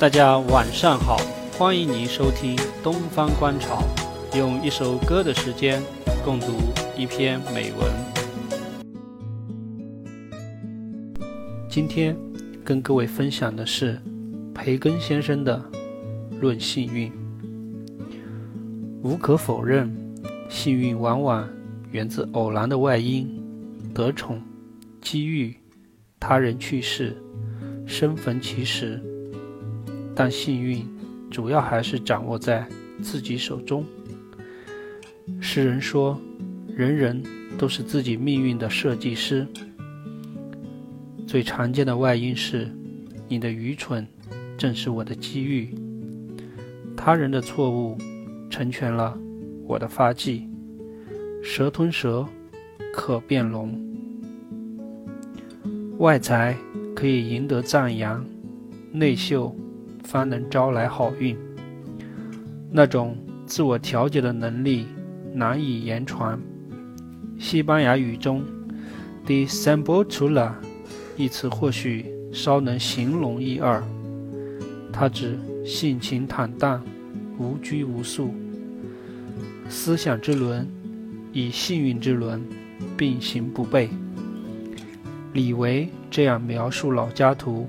大家晚上好，欢迎您收听《东方观潮》，用一首歌的时间共读一篇美文。今天跟各位分享的是培根先生的《论幸运》。无可否认，幸运往往源自偶然的外因，得宠、机遇、他人去世、生逢其时。但幸运主要还是掌握在自己手中。诗人说：“人人都是自己命运的设计师。”最常见的外因是你的愚蠢，正是我的机遇；他人的错误。成全了我的发迹，蛇吞蛇，可变龙。外财可以赢得赞扬，内秀方能招来好运。那种自我调节的能力难以言传。西班牙语中 d e s e m b l t u l a 一词或许稍能形容一二，它指性情坦荡。无拘无束，思想之轮与幸运之轮并行不悖。李维这样描述老家图：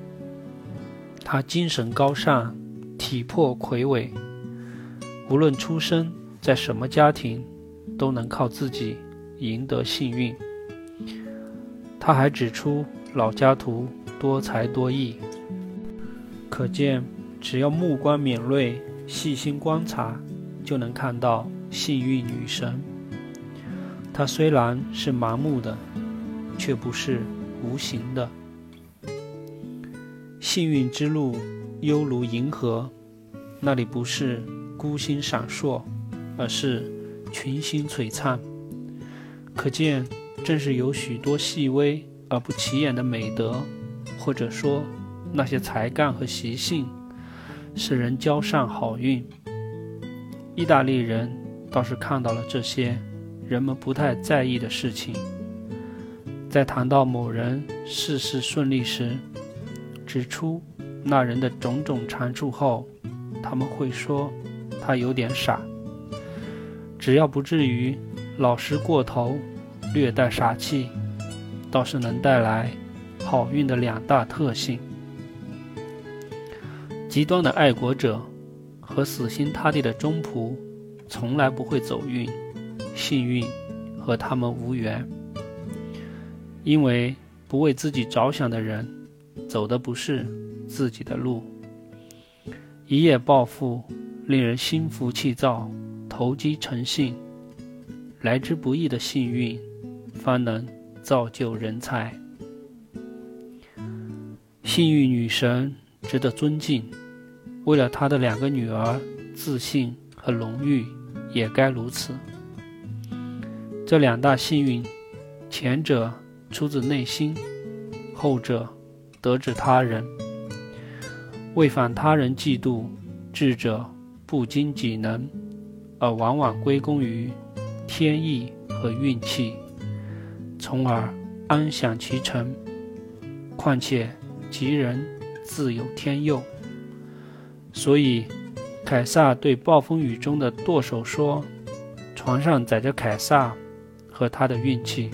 他精神高尚，体魄魁伟，无论出生在什么家庭，都能靠自己赢得幸运。他还指出老家图多才多艺，可见只要目光敏锐。细心观察，就能看到幸运女神。她虽然是盲目的，却不是无形的。幸运之路犹如银河，那里不是孤星闪烁，而是群星璀璨。可见，正是有许多细微而不起眼的美德，或者说那些才干和习性。使人交上好运。意大利人倒是看到了这些人们不太在意的事情，在谈到某人事事顺利时，指出那人的种种长处后，他们会说他有点傻。只要不至于老实过头，略带傻气，倒是能带来好运的两大特性。极端的爱国者和死心塌地的忠仆，从来不会走运，幸运和他们无缘。因为不为自己着想的人，走的不是自己的路。一夜暴富，令人心浮气躁，投机成性。来之不易的幸运，方能造就人才。幸运女神。值得尊敬，为了她的两个女儿自信和荣誉，也该如此。这两大幸运，前者出自内心，后者得之他人。为反他人嫉妒，智者不经己能，而往往归功于天意和运气，从而安享其成。况且吉人。自有天佑，所以凯撒对暴风雨中的舵手说：“船上载着凯撒和他的运气。”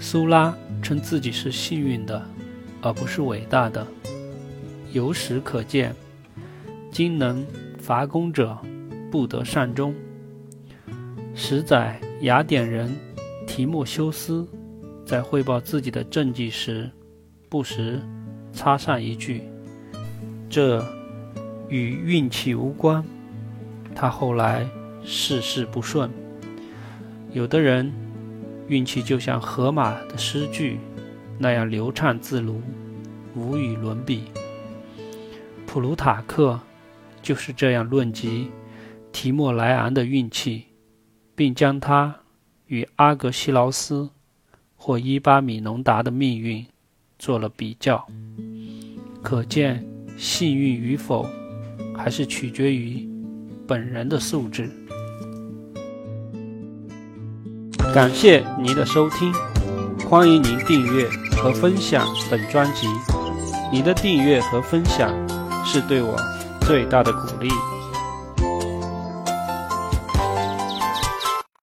苏拉称自己是幸运的，而不是伟大的。由史可见，今能伐功者不得善终。十载雅典人提莫修斯在汇报自己的政绩时。不时插上一句：“这与运气无关。”他后来事事不顺。有的人运气就像荷马的诗句那样流畅自如，无与伦比。普鲁塔克就是这样论及提莫莱昂的运气，并将他与阿格西劳斯或伊巴米农达的命运。做了比较，可见幸运与否，还是取决于本人的素质。感谢您的收听，欢迎您订阅和分享本专辑。您的订阅和分享是对我最大的鼓励。